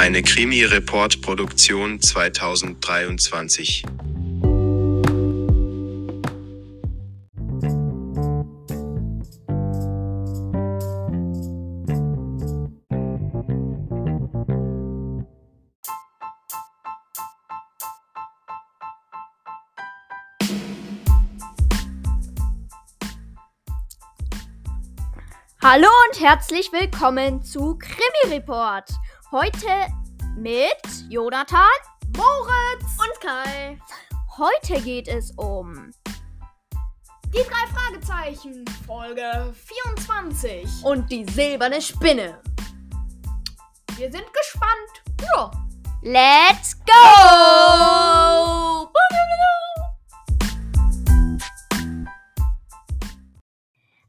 Eine Krimi-Report-Produktion 2023. Hallo und herzlich willkommen zu Krimi Report. Heute mit Jonathan, Moritz und Kai. Heute geht es um Die drei Fragezeichen, Folge 24. und die silberne Spinne. Wir sind gespannt. Ja. Let's go!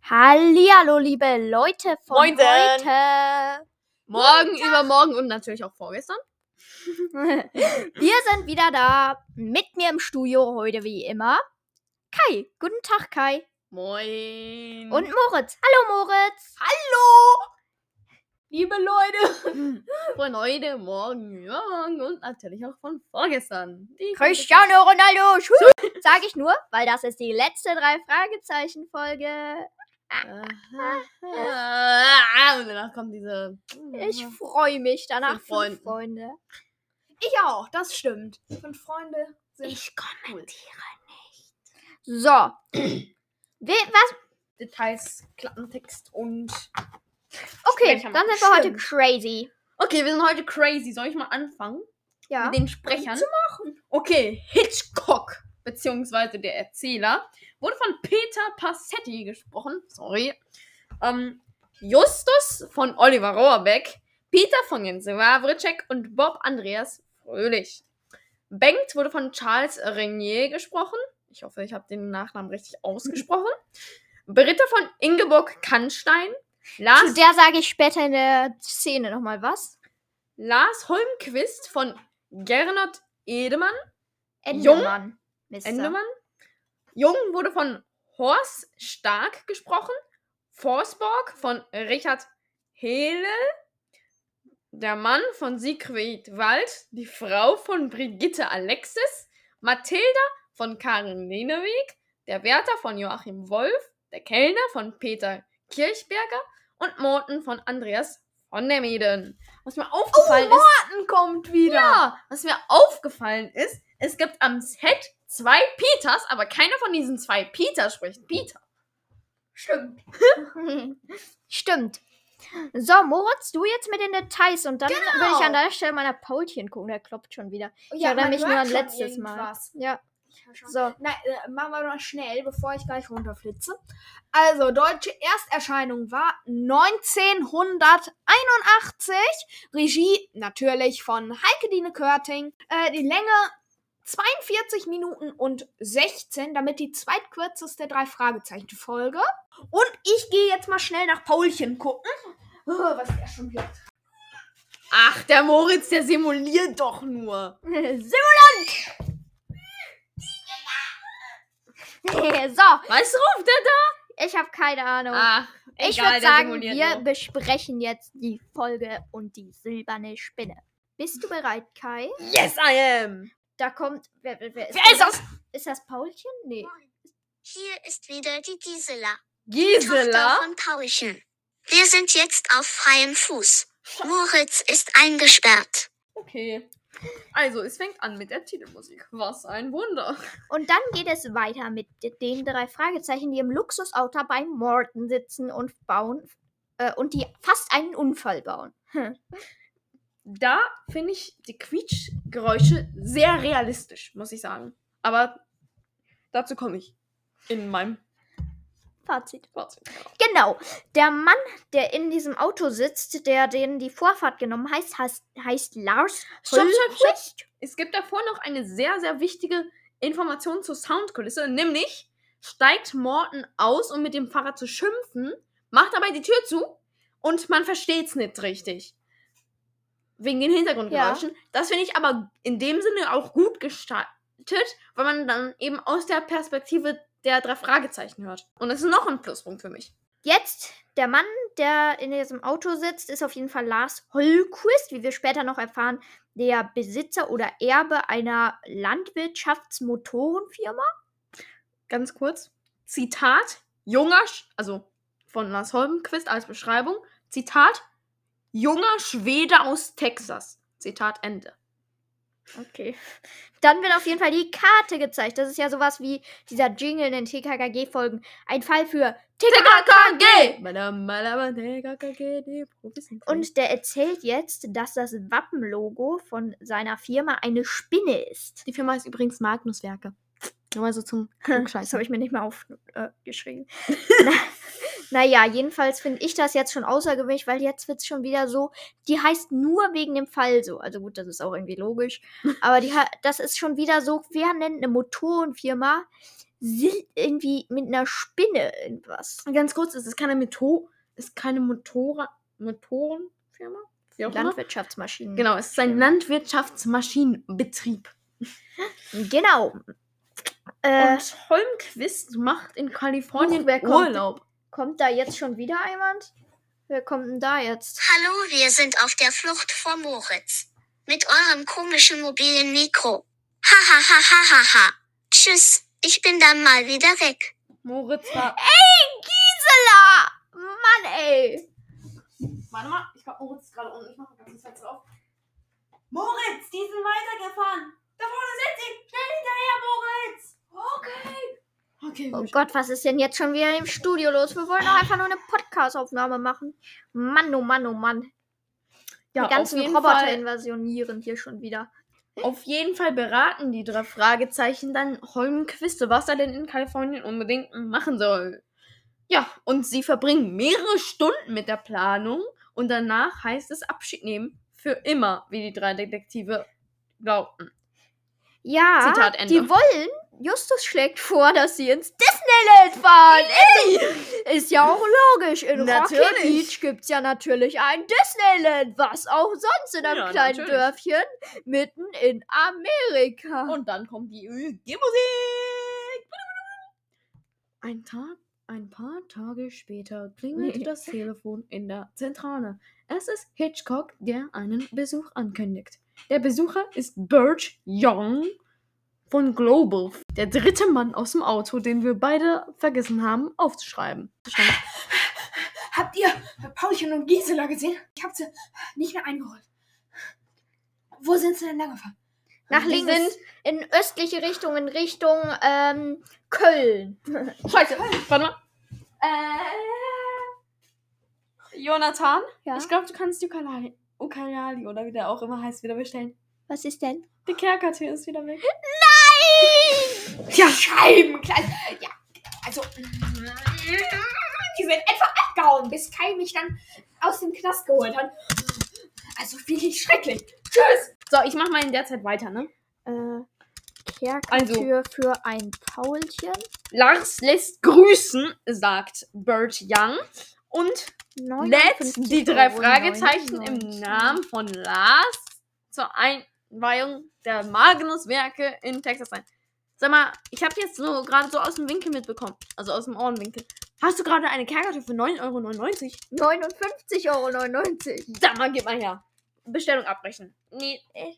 Hallihallo, liebe Leute von Moinsen. heute. Morgen, übermorgen und natürlich auch vorgestern. Wir sind wieder da mit mir im Studio heute wie immer. Kai, guten Tag Kai. Moin. Und Moritz. Hallo Moritz. hallo, liebe Leute. Von heute, morgen, übermorgen und natürlich auch von vorgestern. Die Cristiano Ronaldo. Sag ich nur, weil das ist die letzte drei Fragezeichen Folge. Aha. Und danach kommt diese. Ich freue mich danach Fünf fünf Freunden. Freunde. Ich auch, das stimmt. Fünf Freunde sind Ich kommentiere nicht. So. We was? Details, Klappentext und. Okay, dann machen. sind wir heute Stimmt. crazy. Okay, wir sind heute crazy. Soll ich mal anfangen? Ja. Mit den Sprechern. Okay, Hitchcock, beziehungsweise der Erzähler, wurde von Peter Passetti gesprochen. Sorry. Ähm, Justus von Oliver Rohrbeck, Peter von Jens Wawritschek und Bob Andreas Fröhlich. Bengt wurde von Charles Renier gesprochen. Ich hoffe, ich habe den Nachnamen richtig ausgesprochen. Britta von Ingeborg Kannstein. Zu Lars, der sage ich später in der Szene nochmal was. Lars Holmquist von Gernot Edemann. Endemann. Mister. Endemann. Jung wurde von Horst Stark gesprochen. Forsborg von Richard Hele. Der Mann von Siegfried Wald. Die Frau von Brigitte Alexis. Mathilda von Karin Leneweg. Der Wärter von Joachim Wolf. Der Kellner von Peter Kirchberger. Und Morten von Andreas von der Mieden. Was mir aufgefallen ist. Morten kommt wieder. Ja, was mir aufgefallen ist, es gibt am Set zwei Peters, aber keiner von diesen zwei Peters spricht Peter. Stimmt. Stimmt. So, Moritz, du jetzt mit den Details und dann will Genau. ich an der Stelle meiner Paulchen gucken, der klopft schon wieder. Ich Ja, erinnere man mich nur an letztes Mal. Ja. So. Na, äh, machen wir mal schnell, bevor ich gleich runterflitze. Also, deutsche Ersterscheinung war 1981. Regie natürlich von Heike Dine Körting. Äh, die Länge 42 Minuten und 16, damit die zweitkürzeste drei Fragezeichen Folge. Und ich gehe jetzt mal schnell nach Paulchen gucken. Oh, was der schon wird. Ach, der Moritz, der simuliert doch nur. Simulant! so, Was ruft der da? ich habe keine Ahnung. Ach, ich würde sagen, wir nur. besprechen jetzt die Folge und die silberne Spinne. Bist du bereit, Kai? Yes, I am. Da kommt. Wer, wer, wer ist, Wer ist das? Ist das Paulchen? Nee. Hier ist wieder die Gisela, Tochter Gisela. von Paulchen. Wir sind jetzt auf freiem Fuß. Moritz ist eingesperrt. Okay. Also, es fängt an mit der Titelmusik. Was ein Wunder. Und dann geht es weiter mit den drei Fragezeichen, die im Luxusauto bei Morton sitzen und bauen. Äh, und die fast einen Unfall bauen. Hm. Da finde ich die Quietschgeräusche sehr realistisch, muss ich sagen. Aber dazu komme ich in meinem Fazit. Fazit. Genau. Der Mann, der in diesem Auto sitzt, der den die Vorfahrt genommen heißt, heißt, heißt Lars Stopp, stopp, stopp. Es gibt davor noch eine sehr, sehr wichtige Information zur Soundkulisse, nämlich steigt Morton aus, um mit dem Fahrrad zu schimpfen, macht dabei die Tür zu und man versteht's nicht richtig. Wegen den Hintergrundgeräuschen. Das finde ich aber in dem Sinne auch gut gestaltet, weil man dann eben aus der Perspektive der drei Fragezeichen hört. Und das ist noch ein Pluspunkt für mich. Jetzt, der Mann, der in diesem Auto sitzt, ist auf jeden Fall Lars Holquist, wie wir später noch erfahren, der Besitzer oder Erbe einer Landwirtschaftsmotorenfirma. Ganz kurz. Zitat, junger, also von Lars Holmquist als Beschreibung. Zitat, junger Schwede aus Texas. Zitat Ende. Okay. Dann wird auf jeden Fall die Karte gezeigt. Das ist ja sowas wie dieser Jingle in den TKKG-Folgen. Ein Fall für TKKG! Und der erzählt jetzt, dass das Wappenlogo von seiner Firma eine Spinne ist. die Firma ist übrigens Magnuswerke. Nur mal so zum Das habe ich mir nicht mehr aufgeschrieben. Na, naja, jedenfalls finde ich das jetzt schon außergewöhnlich, weil jetzt wird es schon wieder so, die heißt nur wegen dem Fall so. Also gut, das ist auch irgendwie logisch. Aber die, das ist schon wieder so, wer nennt eine Motorenfirma irgendwie mit einer Spinne irgendwas? Ganz kurz, es ist keine Metho ist keine Motora Motorenfirma? Wie auch immer. Landwirtschaftsmaschinen. Genau, es ist ein Landwirtschaftsmaschinenbetrieb. Genau. Äh, Und Holmquist macht in Kalifornien? Urlaub. Kommt da jetzt schon wieder jemand? Wer kommt denn da jetzt? Hallo, wir sind auf der Flucht vor Moritz. Mit eurem komischen mobilen Mikro. Ha ha ha ha ha ha. Tschüss, ich bin dann mal wieder weg. Moritz war. Gisela! Mann, ey! Warte mal, ich glaube, Moritz ist gerade unten. Ich mache das Fenster auf. Moritz, die sind weitergefahren. Da vorne sind sie. Schnell hinterher, Moritz. Okay. Okay, Oh. Gott, was ist denn jetzt schon wieder im Studio los? Wir wollen doch einfach nur eine Podcast-Aufnahme machen. Mann, oh Mann, oh Mann. ja, Die ganzen Roboter invasionieren hier schon wieder. Auf jeden Fall beraten die drei Fragezeichen dann Holmquiste, was er denn in Kalifornien unbedingt machen soll. Ja, und sie verbringen mehrere Stunden mit der Planung und danach heißt es Abschied nehmen. Für immer, wie die drei Detektive glaubten. Ja, Zitat Ende. die wollen. Justus schlägt vor, dass sie ins Disneyland fahren. Ey, ist ja auch logisch. In Rocky Natürlich. Beach gibt es ja natürlich ein Disneyland. Was auch sonst in einem Ja, kleinen natürlich. Dörfchen mitten in Amerika. Und dann kommt die Musik. Ein Tag, ein paar Tage später klingelt das Telefon in der Zentrale. Es ist Hitchcock, der einen Besuch ankündigt. Der Besucher ist Birch Young von Global, der dritte Mann aus dem Auto, den wir beide vergessen haben aufzuschreiben. Habt ihr Paulchen und Gisela gesehen? Ich hab sie nicht mehr eingeholt. Wo sind sie denn lang gefahren? Nach Die links sind- in östliche Richtung, in Richtung ähm, Köln. Scheiße, warte mal. Äh, Jonathan, Ja? ich glaube, du kannst die Ukulele, Ukulele oder wie der auch immer heißt, wieder bestellen. Was ist denn? Die Kerkertür ist wieder weg. Ja, Scheibenkleid. Ja, also. Die sind etwa abgehauen, bis Kai mich dann aus dem Knast geholt hat. Also wirklich schrecklich. Tschüss. So, ich mach mal in der Zeit weiter, ne? Äh, Kerkertür für ein Paulchen. Lars lässt grüßen, sagt Bert Young und lädt 59,99 die drei. Fragezeichen im Namen von Lars zur Einweihung der Magnus-Werke in Texas ein. Sag mal, ich habe jetzt so gerade so aus dem Winkel mitbekommen, also aus dem Ohrenwinkel. Hast du gerade eine Kerkertür für 9,99 Euro? 59,99 Euro. Sag mal, gib mal her. Bestellung abbrechen. Nee. äh.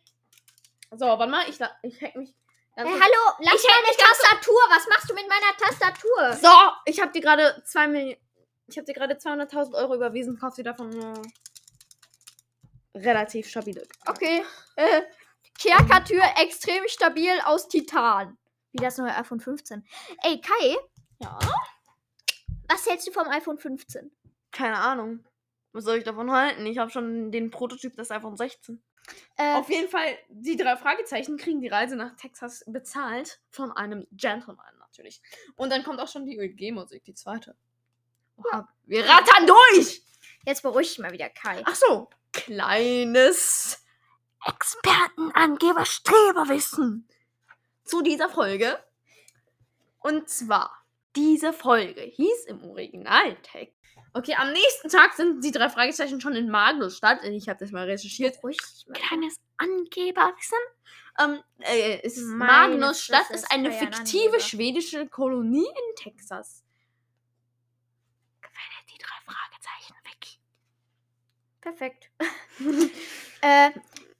So, warte mal, ich, ich hack mich. Hey, kurz- hallo, lass Ich meine Tastatur. Was machst du mit meiner Tastatur? So, ich habe dir gerade 2 Millionen. Ich habe dir gerade 200.000 Euro überwiesen. Kauf dir davon nur relativ stabile. Okay. Äh, Kerkertür extrem stabil aus Titan. Wie das neue iPhone 15. Ey, Kai, Ja. was hältst du vom iPhone 15? Keine Ahnung. Was soll ich davon halten? Ich habe schon den Prototyp des iPhone 16. Äh, Auf jeden Fall, die drei Fragezeichen kriegen die Reise nach Texas bezahlt von einem Gentleman natürlich. Und dann kommt auch schon die UG-Musik, die zweite. Oha, Wir rattern durch! jetzt beruhig dich mal wieder, Kai. Ach so, kleines Expertenangeber-Streberwissen zu dieser Folge. Und zwar, diese Folge hieß im Originaltext. Okay, am nächsten Tag sind die drei Fragezeichen schon in Magnusstadt. Ich habe das mal recherchiert. Dich mal. Kleines Angeberwissen. Ähm, äh, es ist Meine Magnusstadt ist eine ist Kai ein fiktive Angeber. schwedische Kolonie in Texas. Gefällt drei Fragezeichen Wiki. Perfekt. äh,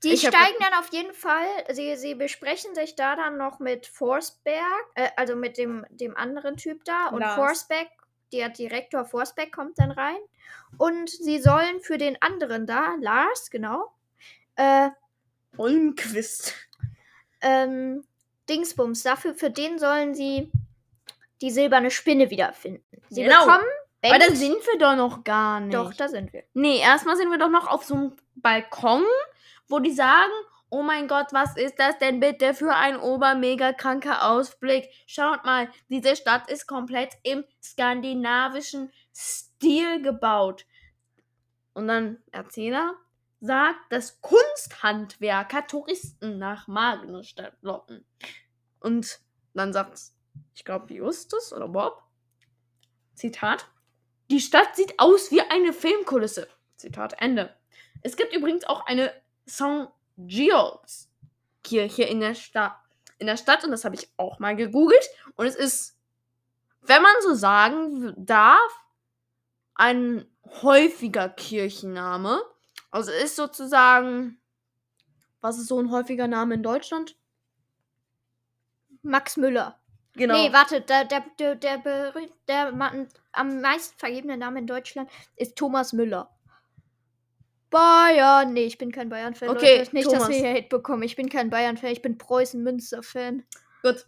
die Ich steigen dann auf jeden Fall, sie, sie besprechen sich da dann noch mit Forsberg, äh, also mit dem, dem anderen Typ da. Und Lars. Forsberg, der Direktor Forsberg kommt dann rein. Und sie sollen für den anderen da, Lars, genau, äh, Holmquist. ähm, Dingsbums, dafür, für den sollen sie die silberne Spinne wiederfinden. Sie Genau. bekommen Aber da sind wir doch noch gar nicht. Doch, da sind wir. Nee, erstmal sind wir doch noch auf so einem Balkon, wo die sagen, oh mein Gott, was ist das denn bitte für ein obermega kranker Ausblick? Schaut mal, diese Stadt ist komplett im skandinavischen Stil gebaut. Und dann Erzähler sagt, dass Kunsthandwerker Touristen nach Magnusstadt locken. Und dann sagt, ich glaube, Justus oder Bob, Zitat, die Stadt sieht aus wie eine Filmkulisse. Zitat Ende. Es gibt übrigens auch eine St. Giles Kirche in der, Sta in der Stadt und das habe ich auch mal gegoogelt. Und es ist, wenn man so sagen darf, ein häufiger Kirchenname. Also ist sozusagen, was ist so ein häufiger Name in Deutschland? Max Müller. Genau. Nee, warte, der, der, der, der, der ma- am meisten vergebene Name in Deutschland ist Thomas Müller. Bayern. Nee, ich bin kein Bayern-Fan. Okay, Leute. Nicht, Thomas. dass wir hier Hate bekommen. Ich bin kein Bayern-Fan, ich bin Preußen-Münster-Fan. Gut.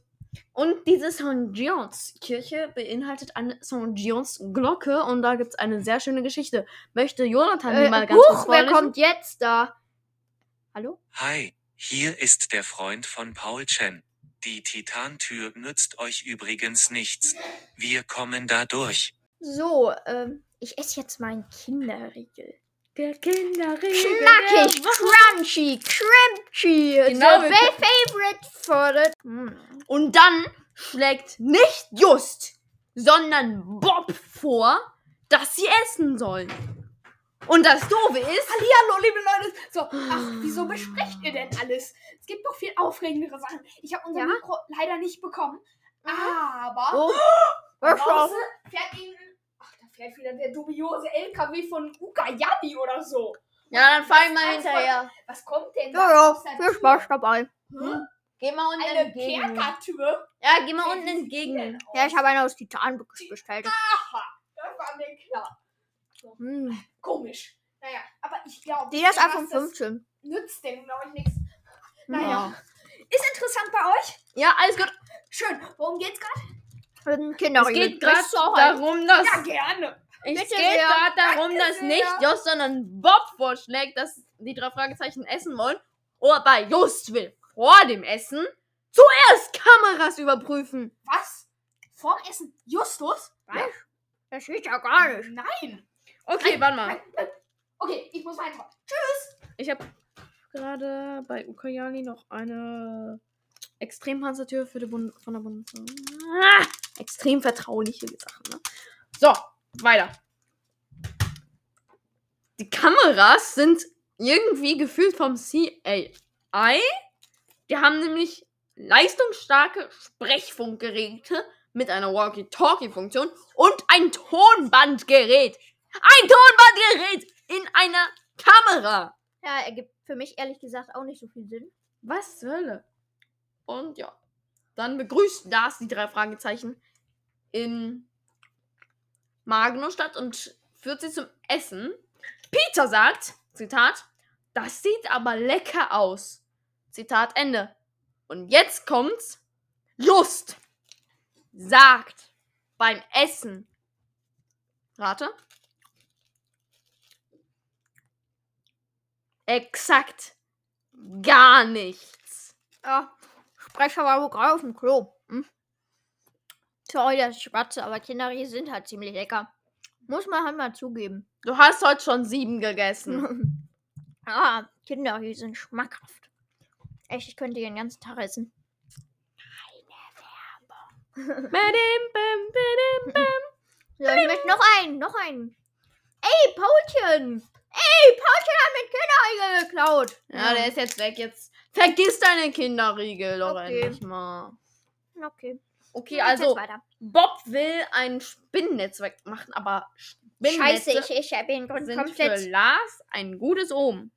Und diese St. Gions Kirche beinhaltet eine St. Gions Glocke und da gibt es eine sehr schöne Geschichte. Möchte Jonathan die Äh, mal ganz kurz huch, wer kommt jetzt da? Hallo? Hi, hier ist der Freund von Paul Chen. Die Titantür nützt euch übrigens nichts. Wir kommen da durch. So, ähm, ich esse jetzt meinen Kinderriegel. Der Kinderriegel. Knackig, der Woche. crunchy, crunchy. Genau, fa- favorite for the... Mm. Und dann schlägt nicht Just, sondern Bob vor, dass sie essen sollen. Und das Doofe ist, Hallihallo, liebe Leute. So, ach, wieso besprecht ihr denn alles? Es gibt doch viel aufregendere Sachen. Ich habe unser Ja? Mikro leider nicht bekommen. Aber Oh. draußen fährt ihnen. Fährt wieder der dubiose LKW von Ukayani oder so. Ja, dann fahr ich mal mal hinterher. hinterher. Was kommt denn Ja, da ja, der viel? Spaß dabei. Hm? Geh mal unten Eine entgegen. Kerkertür? Ja, geh mal unten entgegen. denn? Ja, ich habe eine aus Titan be- bestellt. Aha, das war mir klar. Mm. Komisch. Naja, aber ich glaube. Die iPhone das 15. Nützt dem, glaube ich, nichts. Naja. Ja. Ist interessant bei euch? Ja, alles gut. Schön. Worum geht's gerade? Es Kinderriegel. geht gerade darum, dass Ja, gerne. es Bitte geht gerade darum, Danke dass sehr. nicht Just, sondern Bob vorschlägt, dass die drei Fragezeichen essen wollen. Aber Just will vor dem Essen zuerst Kameras überprüfen. Was? Vorm Essen? Justus? Was? Das steht ja gar nicht. Nein. Okay, warte mal. Nein, nein. Okay, ich muss weiter. Ich habe gerade bei Ukayani noch eine Extrempanzertür für die Bund von der Bundeswehr. Ah, extrem vertrauliche Sachen. Ne? So, weiter. Die Kameras sind irgendwie gefühlt vom CAI. Die haben nämlich leistungsstarke Sprechfunkgeräte mit einer Walkie-Talkie-Funktion und ein Tonbandgerät. Ein Tonbandgerät in einer Kamera. Ja, ergibt für mich ehrlich gesagt auch nicht so viel Sinn. Was zur Hölle? Und ja, dann begrüßt das die drei Fragezeichen in Magnusstadt und führt sie zum Essen. Peter sagt, Zitat, das sieht aber lecker aus. Zitat Ende. Und jetzt kommt's. Lust sagt beim Essen. Rate. Exakt gar nichts. Ja, Sprecher war wohl gerade auf dem Klo. Hm? Sorry, dass ich schwatze, aber Kinderriegel sind halt ziemlich lecker. Muss man halt mal zugeben. Du hast heute schon sieben gegessen. ah, Kinderriegel sind schmackhaft. Echt, ich könnte den ganzen Tag essen. Badim, bam. So, ich möchte noch einen, noch einen. Ey, Paulchen! Ey, Paulchen hat mir Kinderriegel geklaut. Ja, der ist jetzt weg. Jetzt vergiss deine Kinderriegel doch Okay. endlich mal. Okay. Okay, Jetzt also weiter. Bob will ein Spinnennetzwerk machen, aber Scheiße, ich, ich bin sind komplett. für Lars ein gutes Omen.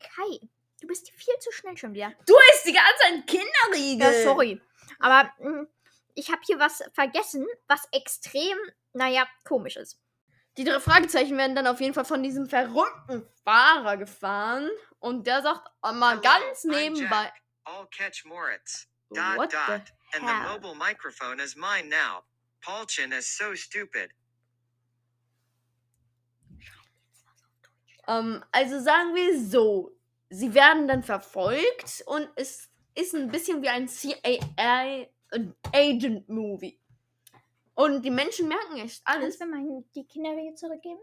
Kai, du bist viel zu schnell schon wieder. Du isst die ganze Zeit Kinderriegel. Ja, sorry. Aber mh, ich habe hier was vergessen, was extrem, naja, komisch ist. Die drei Fragezeichen werden dann auf jeden Fall von diesem verrückten Fahrer gefahren. Und der sagt mal Hello, ganz nebenbei. I'll catch Moritz. Dot What the dot. And the hell? mobile microphone is mine now. Paulchen is so stupid. Ähm, also sagen wir so, sie werden dann verfolgt und es ist ein bisschen wie ein CIA-Agent-Movie. Und die Menschen merken echt alles. Kannst du mir die Kinderriegel zurückgeben?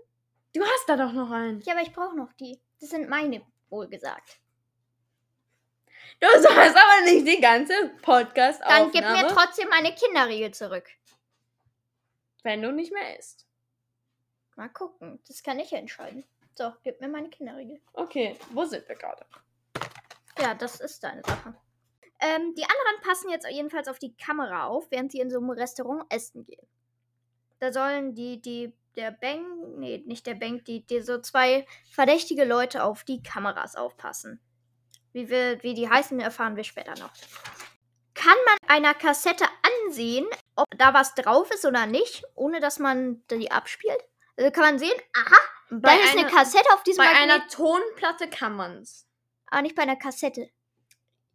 Du hast da doch noch einen. Ja, aber ich brauche noch die. Das sind meine, wohlgesagt. Du sagst aber nicht die ganze podcast Dann gib mir trotzdem meine Kinderriegel zurück. wenn du nicht mehr isst. Mal gucken. Das kann ich entscheiden. So, gib mir meine Kinderriegel. Okay, wo sind wir gerade? Ja, das ist deine Sache. Ähm, die anderen passen jetzt jedenfalls auf die Kamera auf, während sie in so einem Restaurant essen gehen. Da sollen die, die, der Bank, nee, nicht der Bank, die, die so zwei verdächtige Leute auf die Kameras aufpassen. Wie, wir, wie die heißen, erfahren wir später noch. Kann man einer Kassette ansehen, ob da was drauf ist oder nicht, ohne dass man die abspielt? Also kann man sehen, aha, da ist eine Kassette auf diesem bei Magnet, einer Tonplatte kann man's. aber nicht bei einer Kassette.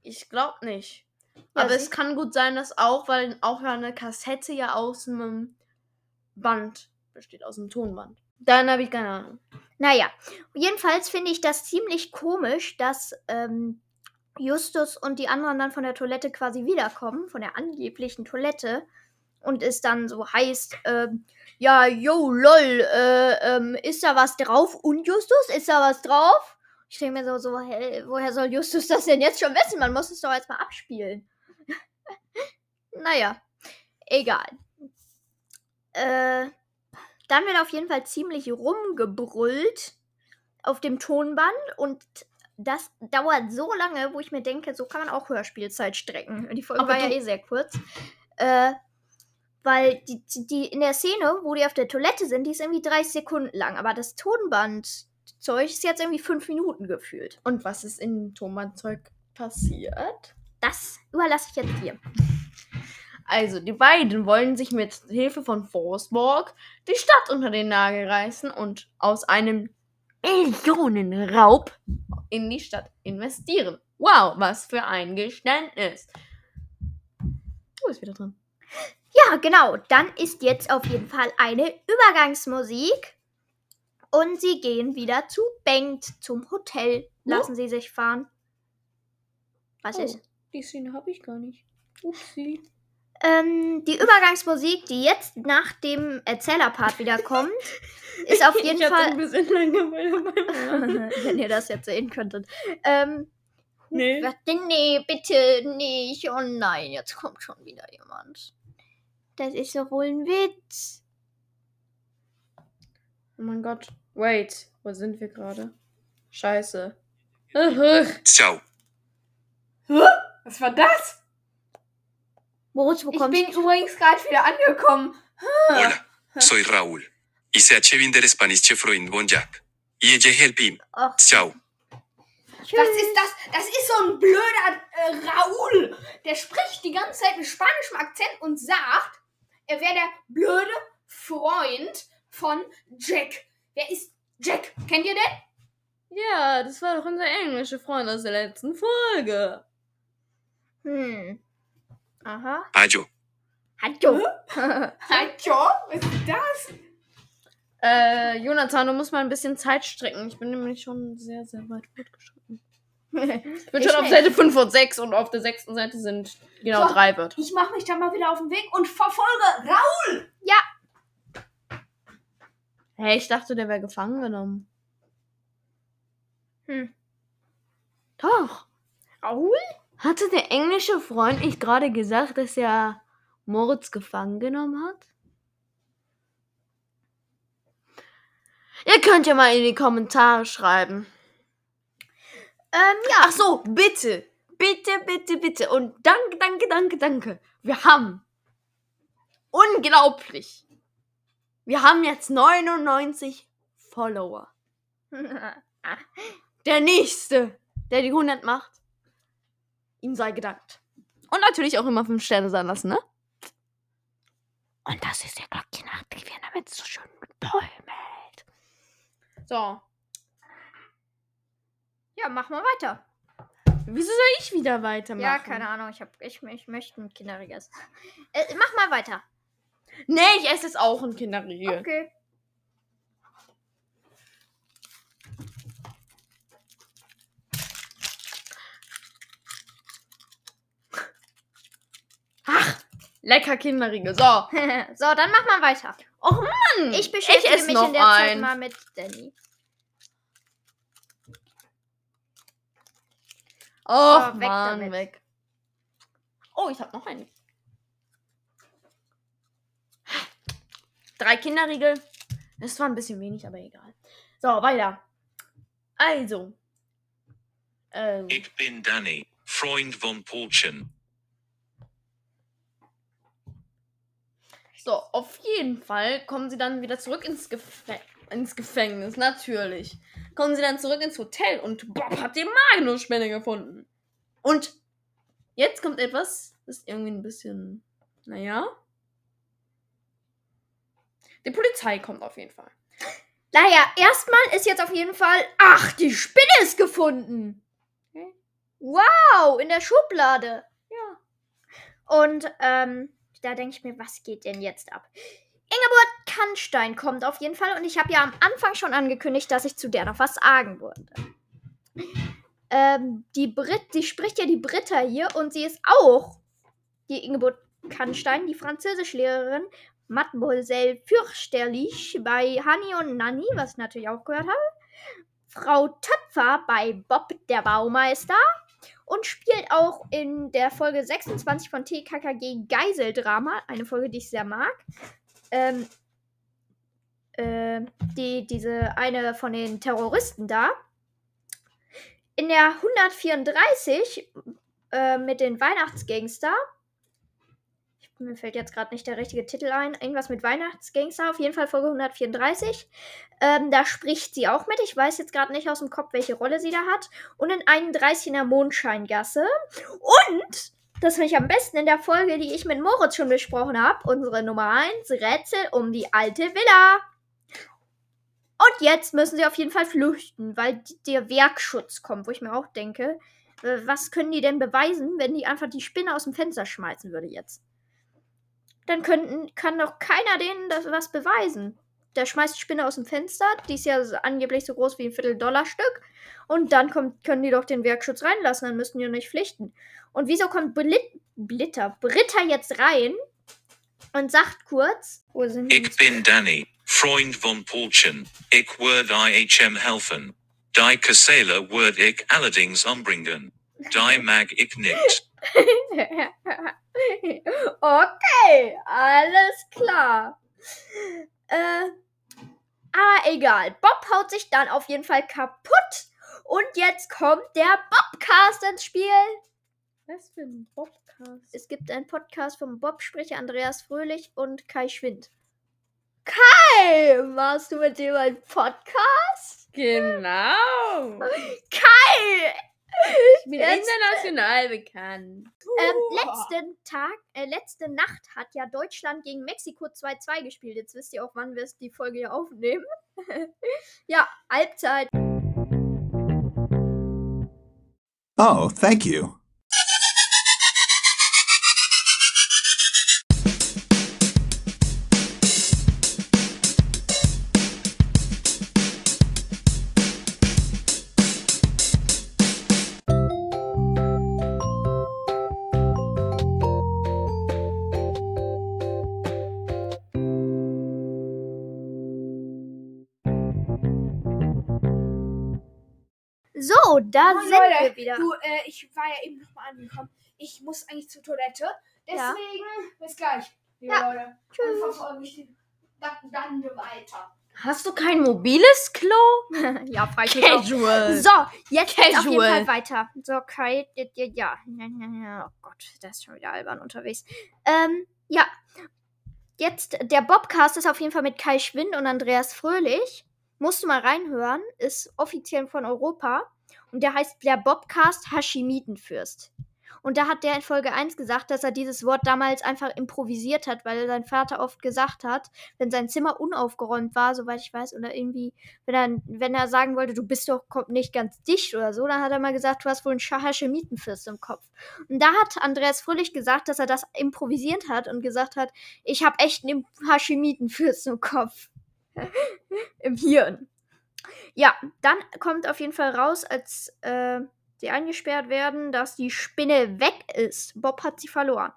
Ich glaube nicht. Ja, Aber es kann gut sein, dass auch, weil auch eine Kassette ja aus einem Band besteht, aus einem Tonband. Dann habe ich keine Ahnung. Naja, jedenfalls finde ich das ziemlich komisch, dass ähm, Justus und die anderen dann von der Toilette quasi wiederkommen, von der angeblichen Toilette. Und es dann so heißt, ähm, ja, yo, lol, äh, ähm, ist da was drauf? Und Justus, ist da was drauf? Ich denke mir so, so hä, woher soll Justus das denn jetzt schon wissen? Man muss es doch jetzt mal abspielen. naja, egal. Äh, dann wird auf jeden Fall ziemlich rumgebrüllt auf dem Tonband und das dauert so lange, wo ich mir denke, so kann man auch Hörspielzeit strecken. Die Folge Aber war ja eh sehr kurz. Äh, weil die, die in der Szene, wo die auf der Toilette sind, die ist irgendwie 30 Sekunden lang. Aber das Tonbandzeug ist jetzt irgendwie 5 Minuten gefühlt. Und was ist in Tonbandzeug passiert? Das überlasse ich jetzt dir. Also, die beiden wollen sich mit Hilfe von Forsborg die Stadt unter den Nagel reißen und aus einem Millionenraub in die Stadt investieren. Wow, was für ein Geständnis. Du bist wieder dran. Ja, genau. Dann ist jetzt auf jeden Fall eine Übergangsmusik. Und sie gehen wieder zu Bengt zum Hotel. Lassen sie sich fahren. Was Oh, ist? Die Szene habe ich gar nicht. Upsi. Ähm, die Übergangsmusik, die jetzt nach dem Erzählerpart wieder kommt, ist auf jeden ich Fall. ein bisschen Langeweile. Wenn ihr das jetzt sehen könntet. Ähm, Nee. Nee, bitte nicht. Oh nein, jetzt kommt schon wieder jemand. Das ist doch wohl ein Witz. Oh mein Gott. Wait, wo sind wir gerade? Scheiße. Ciao. Was war das? Moritz, wo Ich kommst bin übrigens gerade wieder angekommen. Hola, soy Raúl. Y se achevin der spanische Freund von Jack. Y ella help him. Ach, Ciao. Was ist das? Das ist so ein blöder äh, Raoul. Der spricht die ganze Zeit mit spanischem Akzent und sagt, er wäre der blöde Freund von Jack. Wer ist Jack? Kennt ihr den? Ja, das war doch unser englischer Freund aus der letzten Folge. Hm. Aha. Ayo. Hallo. Hallo? Was ist das? Äh, Jonathan, du musst mal ein bisschen Zeit strecken. Ich bin nämlich schon sehr, sehr weit fortgeschritten. Ich bin Ich schon auf. Seite 5 und 6 und auf der sechsten Seite sind genau So. drei Wörter. Ich mache mich dann mal wieder auf den Weg und verfolge Raoul. Hey, ich dachte, der wäre gefangen genommen. Hm. Doch. Raoul? Hatte der englische Freund nicht gerade gesagt, dass er Moritz gefangen genommen hat? Ihr könnt ja mal in die Kommentare schreiben. Ähm, ja. Ach so, bitte. Bitte, bitte, bitte. Und danke, danke, danke, danke. Wir haben unglaublich Wir haben jetzt 99 Follower. Der nächste, der die 100 macht, ihm sei gedankt. Und natürlich auch immer 5 Sterne sein lassen, ne? Und das ist der Glöckchen aktivieren, damit es so schön bäumelt. So, ja, mach mal weiter. wieso soll ich wieder weitermachen? Ja, keine Ahnung. Ich, hab, ich, ich möchte ein Kinderriegel essen. Äh, mach mal weiter. Nee, ich esse jetzt auch ein Kinderriegel. Okay. Lecker Kinderriegel. So. so, dann mach mal weiter. Och Mann. Ich beschäftige esse mich in der Zeit einen. mal mit Danny. Oh, So, weg Mann, damit. weg. Oh, ich habe noch einen. Drei Kinderriegel. Das war ein bisschen wenig, aber egal. So, weiter. Also. Ähm, Ich bin Danny, Freund von Paulchen. so, auf jeden Fall kommen sie dann wieder zurück ins, Gefä ins Gefängnis. Natürlich. Kommen sie dann zurück ins Hotel und Bob hat die Magnusspende gefunden. Und jetzt kommt etwas, das ist irgendwie ein bisschen. Naja. Die Polizei kommt auf jeden Fall. Naja, erstmal ist jetzt auf jeden Fall. Ach, die Spinne ist gefunden. Wow, in der Schublade. Ja. Und ähm, da denke ich mir, was geht denn jetzt ab? Ingeborg Kannstein kommt auf jeden Fall und ich habe ja am Anfang schon angekündigt, dass ich zu der noch was sagen würde. Ähm, die Brit, die spricht ja die Britta hier und sie ist auch die Ingeborg Kannstein, die Französischlehrerin, Mademoiselle Fürchterlich bei Hani und Nanny, was ich natürlich auch gehört habe. Frau Töpfer bei Bob der Baumeister und spielt auch in der Folge 26 von TKKG Geiseldrama, eine Folge, die ich sehr mag. Ähm, äh, die, diese eine von den Terroristen da. In der 134 äh, mit den Weihnachtsgangster. Mir fällt jetzt gerade nicht der richtige Titel ein. Irgendwas mit Weihnachtsgangster, auf jeden Fall Folge 134. Ähm, da spricht sie auch mit. Ich weiß jetzt gerade nicht aus dem Kopf, welche Rolle sie da hat. Und in 31 in der Mondscheingasse. Und, das finde ich am besten in der Folge, die ich mit Moritz schon besprochen habe, unsere Nummer 1, Rätsel um die alte Villa. Und jetzt müssen sie auf jeden Fall flüchten, weil der Werkschutz kommt, wo ich mir auch denke, äh, was können die denn beweisen, wenn die einfach die Spinne aus dem Fenster schmeißen würde jetzt? Dann könnten, kann doch keiner denen das was beweisen. Der schmeißt die Spinne aus dem Fenster, die ist ja angeblich so groß wie ein Viertel-Dollar-Stück. Und dann kommt, können die doch den Werkschutz reinlassen, dann müssten die nicht pflichten. Und wieso kommt Blit Blitter, Britta jetzt rein und sagt kurz, wo sind die? Ich bin Danny, Freund von Paulchen. Ich würde IHM helfen. Die Kasela würde ich allerdings umbringen. Die mag ich nicht. okay, alles klar. Äh, aber egal. Bob haut sich dann auf jeden Fall kaputt. Und jetzt kommt der Bobcast ins Spiel. Was für ein Bobcast? Es gibt einen Podcast vom Bob-Sprecher Andreas Fröhlich und Kai Schwind. Kai, machst du mit dem einen Podcast? Genau. Kai! Ich bin Jetzt- international bekannt. Ähm, letzten Tag, äh, letzte Nacht hat ja Deutschland gegen Mexiko 2-2 gespielt. Jetzt wisst ihr auch, wann wir es die Folge hier aufnehmen. ja, Halbzeit. Oh, thank you. Da Moin, sind Leute. wir wieder. Du, äh, ich war ja eben nochmal angekommen. Ich muss eigentlich zur Toilette. Ja. Deswegen, bis gleich, liebe Ja. Leute. Tschüss. Dann verfolge ich dann, dann weiter. Hast du kein mobiles Klo? ja, auch. Casual. So, jetzt geht's auf jeden Casual. Fall weiter. So, Kai, ja, ja, ja, ja, ja, ja, oh Gott, der ist schon wieder albern unterwegs. Ähm, ja. jetzt, der Bobcast ist auf jeden Fall mit Kai Schwind und Andreas Fröhlich. Musst du mal reinhören, ist offiziell von Europa. Und der heißt der Bobcast Hashimitenfürst. Und da hat der in Folge 1 gesagt, dass er dieses Wort damals einfach improvisiert hat, weil sein Vater oft gesagt hat, wenn sein Zimmer unaufgeräumt war, soweit ich weiß, oder irgendwie, wenn er, wenn er sagen wollte, du bist doch nicht ganz dicht oder so, dann hat er mal gesagt, du hast wohl einen Hashemitenfürst im Kopf. Und da hat Andreas Fröhlich gesagt, dass er das improvisiert hat und gesagt hat, ich habe echt einen Hashemitenfürst im Kopf. Im Hirn. Ja, dann kommt auf jeden Fall raus, als äh, sie eingesperrt werden, dass die Spinne weg ist. Bob hat sie verloren.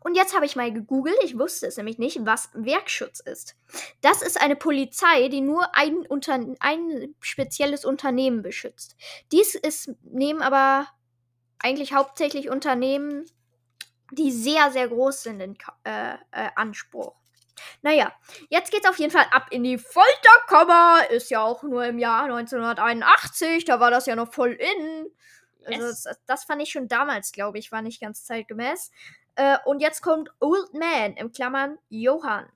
Und jetzt habe ich mal gegoogelt, ich wusste es nämlich nicht, was Werkschutz ist. Das ist eine Polizei, die nur ein, Unter ein spezielles Unternehmen beschützt. Dies ist nehmen aber eigentlich hauptsächlich Unternehmen, die sehr, sehr groß sind in äh, äh, Anspruch. Naja, jetzt geht's auf jeden Fall ab in die Folterkammer. Ist ja auch nur im Jahr 1981, da war das ja noch voll in. Also Yes. das, das fand ich schon damals, glaube ich, war nicht ganz zeitgemäß. Äh, und jetzt kommt Old Man, im Klammern Johann.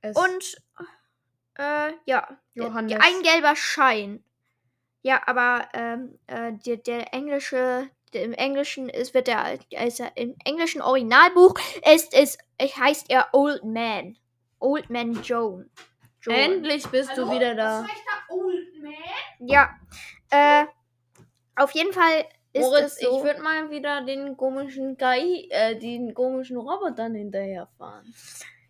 Es- Und äh, ja, Johannes. ein gelber Schein. Ja, aber ähm, äh, der, der englische, der, im Englischen ist, wird der, er, im englischen Originalbuch ist es, es heißt er Old Man. Old Man Joan. Joan. Endlich bist du wieder da. Was ich da? Old Man? Ja. Äh, auf jeden Fall ist Moritz, es so. ich würde mal wieder den komischen KI, äh, den komischen Robotern hinterherfahren.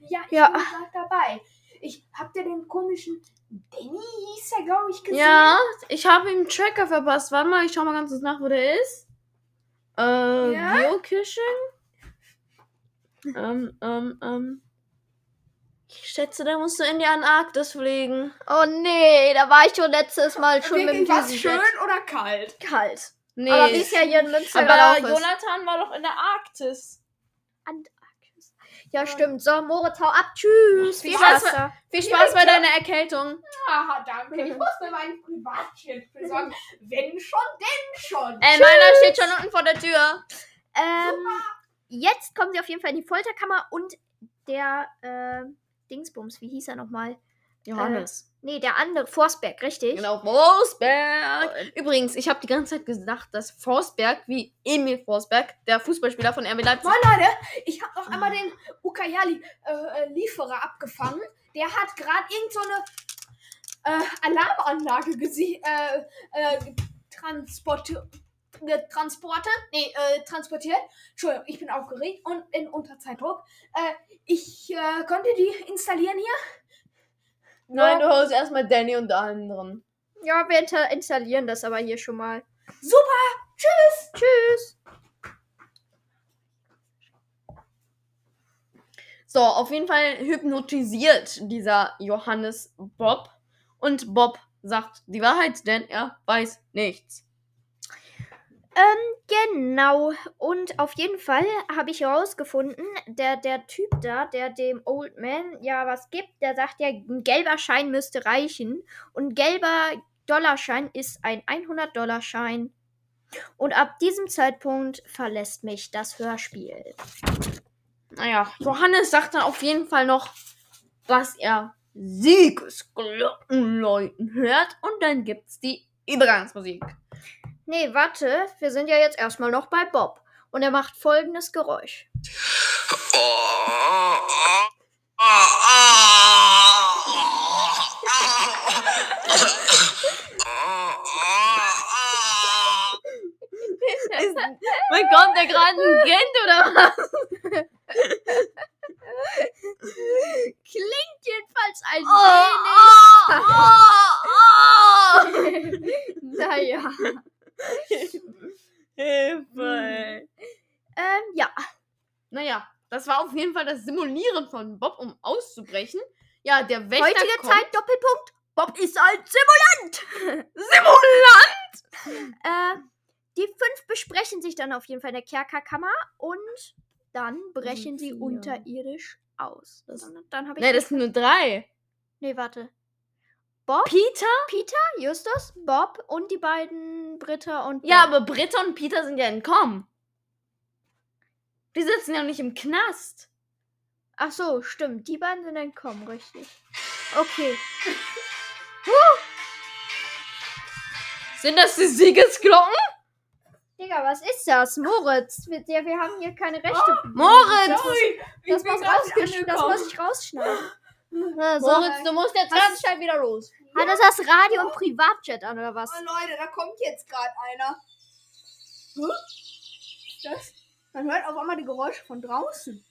Ja, ich Ja. bin gerade dabei. Ich hab dir den komischen Danny hieß er, glaube ich, gesehen. Ja, ich habe ihm einen Tracker verpasst. Warte mal, ich schau mal ganz kurz nach, wo der ist. Äh, Ja? Geocaching? Ähm, ähm, ähm. Ich schätze, da musst du in die Antarktis fliegen. Oh nee, da war ich schon letztes Mal schon mit dem was schön oder kalt? kalt. Nee. Aber wie es ja hier in Münster aber. Jonathan war doch in der Arktis. Antarktis. Ja, stimmt. So, Moritz, hau ab. Tschüss. Viel Viel Spaß. Spaß da. Viel Spaß bei deiner Erkältung. Aha, danke. Ich muss mir meinen Privatjet besorgen. Wenn schon, denn schon. Äh, meiner steht schon unten vor der Tür. Ähm, jetzt kommen sie auf jeden Fall in die Folterkammer und der äh, Dingsbums, wie hieß er nochmal? Johannes. Nee, der andere, Forsberg, richtig? Genau, Forsberg. Übrigens, ich habe die ganze Zeit gedacht, dass Forsberg, wie Emil Forsberg, der Fußballspieler von RB Leipzig, Moin Leute, ich habe noch einmal den Ukayali-Lieferer abgefangen. Der hat gerade irgend so eine äh, Alarmanlage äh, äh, transport Transporte, nee, äh, transportiert. Entschuldigung, ich bin aufgeregt und in Unterzeitdruck. Äh, ich äh, konnte die installieren hier. Nein, du holst erstmal Danny und anderen. Ja, wir inter- installieren das aber hier schon mal. Super, tschüss. Tschüss. So, auf jeden Fall hypnotisiert dieser Johannes Bob. Und Bob sagt die Wahrheit, denn er weiß nichts. Genau. Und auf jeden Fall habe ich herausgefunden, der, der Typ da, der dem Old Man ja was gibt, der sagt ja, ein gelber Schein müsste reichen. Und gelber Dollarschein ist ein 100-Dollar-Schein. Und ab diesem Zeitpunkt verlässt mich das Hörspiel. Naja, Johannes sagt dann auf jeden Fall noch, dass er Siegesglocken läuten hört. Und dann gibt's die Übergangsmusik. Nee, warte, wir sind ja jetzt erstmal noch bei Bob. Und er macht folgendes Geräusch. Ist, bekommt er gerade ein Kind oder was? Klingt jedenfalls ein Oh, wenig. naja. Hilfe. Ähm, ja. Naja, das war auf jeden Fall das Simulieren von Bob, um auszubrechen. Ja, der Wächter Heutige kommt. Zeit, Doppelpunkt. Bob ist ein Simulant. Simulant! Äh, die fünf besprechen sich dann auf jeden Fall in der Kerkerkammer und dann brechen sie unterirdisch aus. Das- dann dann habe ich. Ne, das sind nur drei. nee, warte. Bob, Peter? Peter, Justus, Bob und die beiden Britta und. Ja, Ben. aber Britta und Peter sind ja entkommen. Die sitzen ja nicht im Knast. Ach so, stimmt. Die beiden sind entkommen, richtig. Okay. Sind das die Siegesglocken? Digga, was ist das? Moritz, wir, ja, wir haben hier keine Rechte. Moritz! Das, muss, das, muss das muss ich rausschneiden. Na, so. Moritz, du musst jetzt ganz schnell wieder los. Hat das das Radio und Privatjet an oder was? Oh, Leute, da kommt jetzt gerade einer. Hä? Ist das? Man hört auf einmal die Geräusche von draußen.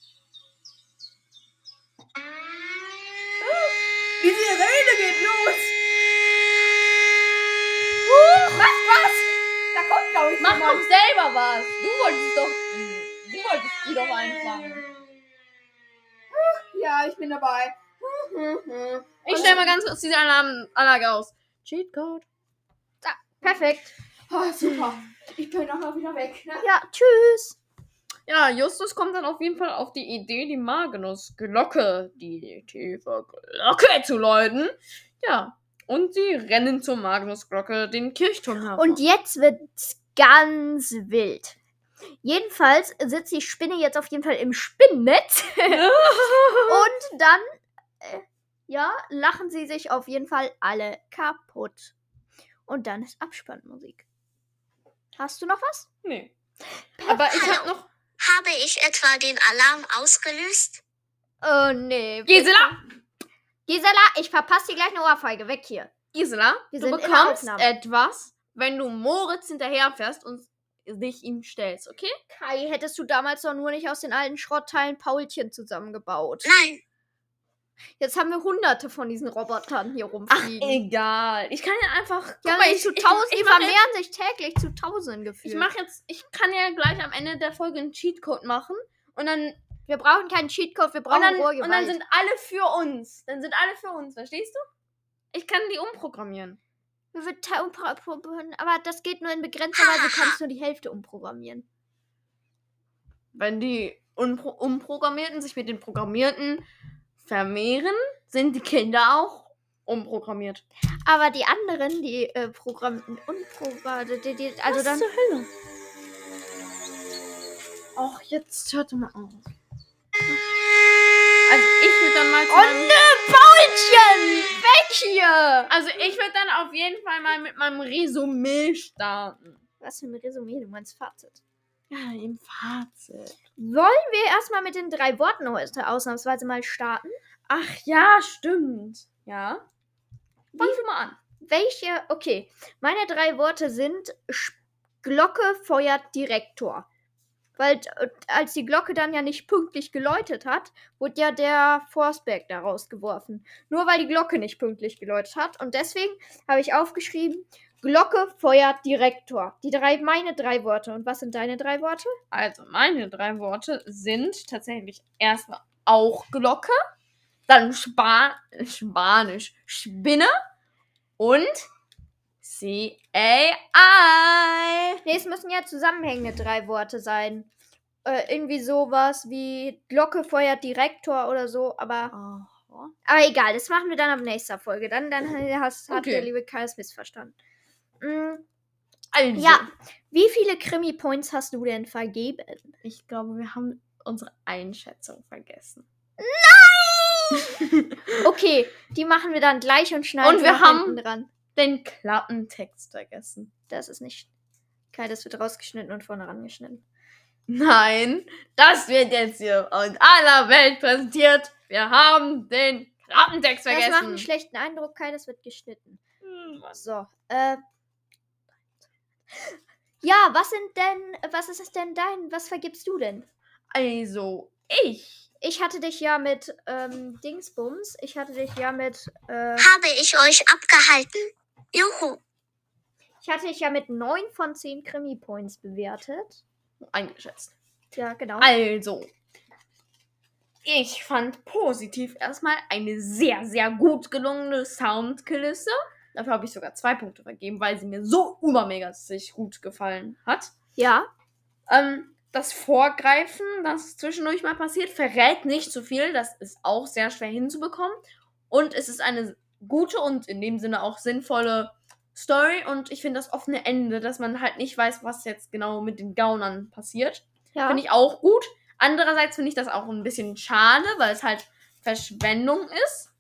Die Sirene geht los. Huch, was, was? Da kommt, glaube ich, Mach jemand. doch selber was. Du wolltest doch. Du wolltest die doch einfangen. Ja, ich bin dabei. Ich stelle mal ganz kurz diese Alarmanlage aus. Cheatcode. Perfekt. Oh, super. Ich bin auch mal wieder weg. Ne? Ja, tschüss. Ja, Justus kommt dann auf jeden Fall auf die Idee, die Magnus-Glocke, die tiefe Glocke zu läuten. Ja. Und sie rennen zur Magnus-Glocke, den Kirchturm herab. Und jetzt wird's ganz wild. Jedenfalls sitzt die Spinne jetzt auf jeden Fall im Spinnennetz. Und dann, äh, ja, lachen sie sich auf jeden Fall alle kaputt. Und dann ist Abspannmusik. Hast du noch was? Nee. Aber ich hab noch. Habe ich etwa den Alarm ausgelöst? Oh, nee. Gisela! Gisela, ich verpasse dir gleich eine Ohrfeige. Weg hier. Gisela, Wir du bekommst etwas, wenn du Moritz hinterherfährst und dich ihm stellst, okay? Kai, hättest du damals doch nur nicht aus den alten Schrottteilen Paulchen zusammengebaut. Nein. Jetzt haben wir hunderte von diesen Robotern hier Ach, rumfliegen. egal. Ich kann ja einfach. ja, Guck mal, ich, zu ich, tausend, ich, die mach jetzt, vermehren sich täglich zu tausenden gefühlt. ich mach jetzt. Ich kann ja gleich am Ende der Folge einen Cheatcode machen. Und dann. wir brauchen keinen Cheatcode, wir brauchen Und dann, rohe und dann sind alle für uns. Dann sind alle für uns, verstehst du? Ich kann die umprogrammieren. Aber das geht nur in begrenzter Weise, du kannst nur die Hälfte umprogrammieren. Wenn die Unpro Umprogrammierten sich mit den Programmierten vermehren, sind die Kinder auch umprogrammiert. Aber die anderen, die äh, Programm unprogrammiert, die, die, also dann zur Hölle? Ach, jetzt hört doch mal auf. Also ich würde dann mal zu Oh nö, Paulchen! Weg hier! Also ich würde dann auf jeden Fall mal mit meinem Resümee starten. Was für ein Resümee, du meinst Fazit. Ja, im Fazit. Wollen wir erstmal mit den drei Worten heute ausnahmsweise mal starten? Ach ja, stimmt. Ja. Fang schon mal an. Welche, okay, meine drei Worte sind Glocke feuert Direktor. Weil als die Glocke dann ja nicht pünktlich geläutet hat, wurde ja der Forceback da rausgeworfen. Nur weil die Glocke nicht pünktlich geläutet hat. Und deswegen habe ich aufgeschrieben, Glocke feuert Direktor. Die drei, meine drei Worte. Und was sind deine drei Worte? Also meine drei Worte sind tatsächlich erstmal auch Glocke, dann Spa Spanisch Spinne und C-A-I. Nee, es müssen ja zusammenhängende drei Worte sein. Äh, irgendwie sowas wie Glocke feuert Direktor oder so, aber. Aha. Aber egal, das machen wir dann ab nächster Folge. Dann, dann hast, hat Okay. der liebe Kai es missverstanden. Mm, Also, ja, wie viele Krimi-Points hast du denn vergeben? ich glaube, wir haben unsere Einschätzung vergessen. Okay, die machen wir dann gleich und schneiden Und wir haben- hinten dran. Den Klappentext vergessen. Das ist nicht. Kai, das wird rausgeschnitten und vorne rangeschnitten. Nein, das wird jetzt hier in aller Welt präsentiert. Wir haben den Klappentext Das macht einen vergessen. schlechten Eindruck, Kai, das wird geschnitten. Hm? So, äh. Ja, was sind denn, was ist es denn dein, was vergibst du denn? Also, ich. Ich hatte dich ja mit, ähm, Dingsbums, ich hatte dich ja mit, äh, Habe ich euch abgehalten? Juhu. ich hatte dich ja mit 9 von 10 Krimi-Points bewertet. Eingeschätzt. Ja, genau. Also, ich fand positiv erstmal eine sehr, sehr gut gelungene Soundkulisse. Dafür habe ich sogar zwei Punkte vergeben, weil sie mir so übermäßig gut gefallen hat. Ja, Ähm, das Vorgreifen, das zwischendurch mal passiert, verrät nicht so viel. Das ist auch sehr schwer hinzubekommen. Und es ist eine gute und in dem Sinne auch sinnvolle Story. Und ich finde das offene Ende, dass man halt nicht weiß, was jetzt genau mit den Gaunern passiert. ja. Finde ich auch gut. Andererseits finde ich das auch ein bisschen schade, weil es halt Verschwendung ist.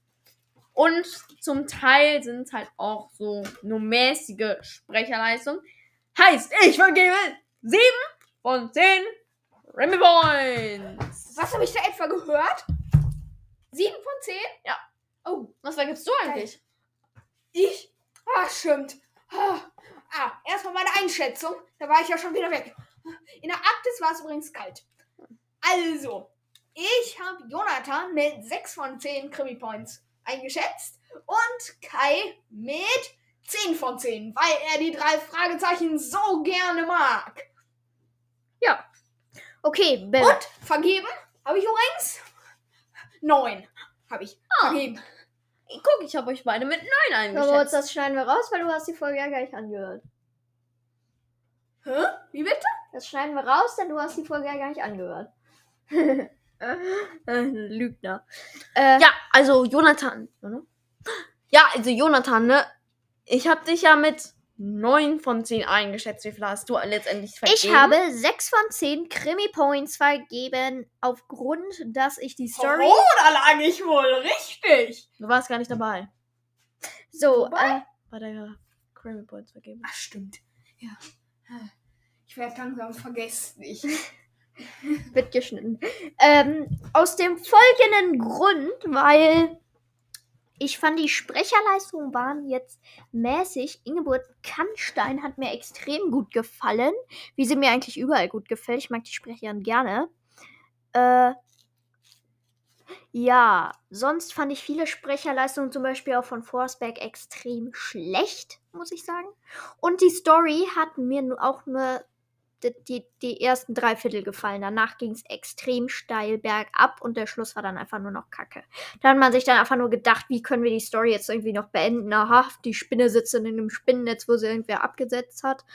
Und zum Teil sind es halt auch so nur mäßige Sprecherleistungen. Heißt, ich vergebe 7 von 10 Remy Points. Was habe ich da etwa gehört? Sieben von zehn? Ja. Oh, Was vergibst du eigentlich? ich? Ah, stimmt. Ah, ah, erstmal meine Einschätzung. Da war ich ja schon wieder weg. In der Arktis war es übrigens kalt. Also, ich habe Jonathan mit 6 von 10 Krimi-Points eingeschätzt und Kai mit 10 von 10, weil er die drei Fragezeichen so gerne mag. Okay, Bill. Und vergeben habe ich übrigens 9. Habe ich vergeben. Guck, ich habe euch beide mit 9 Moritz, eingeschätzt. das schneiden wir raus, weil du hast die Folge ja gar nicht angehört. Hä? Wie bitte? Das schneiden wir raus, denn du hast die Folge ja gar nicht angehört. Äh, Lügner. Äh, Ja, also Jonathan. Ja, also Jonathan, ne? Ich habe dich ja mit 9 von 10 eingeschätzt. Wie viel hast du letztendlich vergeben? Ich habe 6 von 10 Krimi-Points vergeben, aufgrund, dass ich die Story. Oh, da lag ich wohl richtig. Du warst gar nicht dabei. so, Wobei- äh, Bei der Grammy Points vergeben. Ach, stimmt. Ja. Ich werde langsam vergessen. Ich. wird geschnitten. Ähm, aus dem folgenden Grund, weil ich fand, die Sprecherleistungen waren jetzt mäßig. Ingeborg Kannstein hat mir extrem gut gefallen, wie sie mir eigentlich überall gut gefällt. Ich mag die Sprecherin gerne. Äh, ja, sonst fand ich viele Sprecherleistungen, zum Beispiel auch von Forsberg, extrem schlecht, muss ich sagen. Und die Story hat mir auch nur die, die, ersten drei Viertel gefallen. Danach ging es extrem steil bergab und der Schluss war dann einfach nur noch Kacke. Da hat man sich dann einfach nur gedacht, wie können wir die Story jetzt irgendwie noch beenden? Aha, die Spinne sitzt in einem Spinnennetz, wo sie irgendwer abgesetzt hat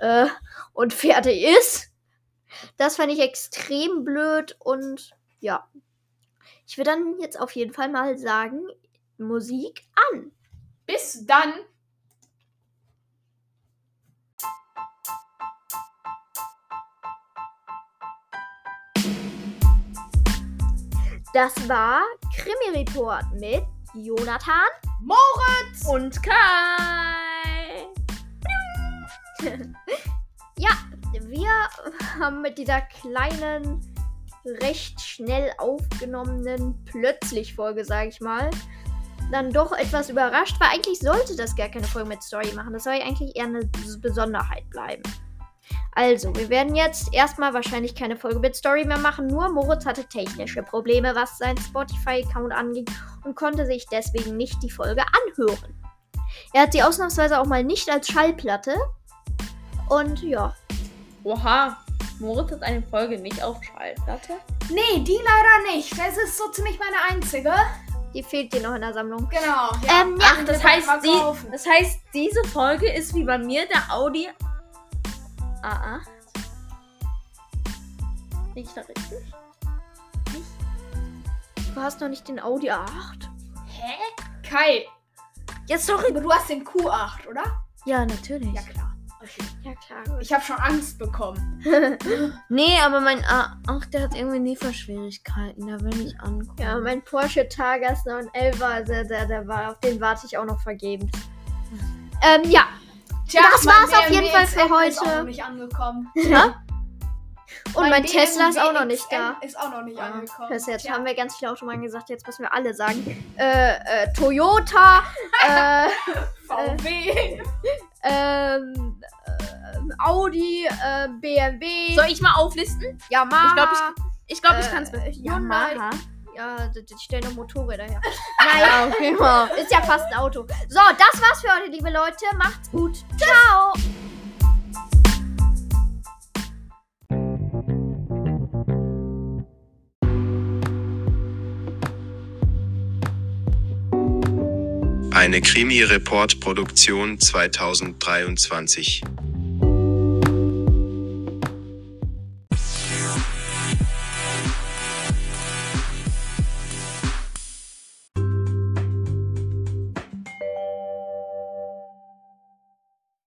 äh, und fertig ist. Das fand ich extrem blöd und ja. Ich würde dann jetzt auf jeden Fall mal sagen, Musik an. Bis dann. Das war Krimi-Report mit Jonathan. Moritz. Und Kai. Ja, wir haben mit dieser kleinen, recht schnell aufgenommenen Plötzlich-Folge, sage ich mal, dann doch etwas überrascht, weil eigentlich sollte das gar keine Folge mit Story machen. Das soll ja eigentlich eher eine Besonderheit bleiben. Also, wir werden jetzt erstmal wahrscheinlich keine Folge mit Story mehr machen. Nur Moritz hatte technische Probleme, was seinen Spotify-Account anging und konnte sich deswegen nicht die Folge anhören. Er hat sie ausnahmsweise auch mal nicht als Schallplatte. Und ja, Oha. Moritz hat eine Folge nicht auf Schallplatte. Nee, die leider nicht. Das ist so ziemlich meine einzige. die fehlt dir noch in der Sammlung. Genau. Ähm, ja, Ach, das heißt, die, kaufen. das heißt, diese Folge ist wie bei mir der Audi A8. Liege ich da richtig? Du hast noch nicht den Audi A8. Hä? Kai. Ja, sorry. Aber du hast den Q8, oder? Ja, natürlich. Ja, klar. Okay. Ja, klar. Ich habe schon Angst bekommen. Nee, aber mein A8, der hat irgendwie Lieferschwierigkeiten. Da will ich angucken. Ja, mein Porsche Targas 911, also der, der, der war, auf den warte ich auch noch vergebens. Ähm, ja. Tja, Das mein war's auf jeden Fall für XM Ist auch heute. noch nicht angekommen. Und mein, Tesla ist auch noch nicht da. Ist auch noch nicht angekommen. Das jetzt Tja. haben wir ganz viele Automarken gesagt, jetzt müssen wir alle sagen. Äh, äh, Toyota, äh, VW. ähm, äh, Audi, äh, BMW, Soll ich mal auflisten? Yamaha. Ich glaube, ich, ich, glaub, ich äh, kann es Hyundai. Ja, die, die stellen noch Motorräder her. Ja, Naja, okay, ist ja fast ein Auto. So, das war's für heute, liebe Leute. Macht's gut. Ciao. Eine Krimi-Report-Produktion 2023.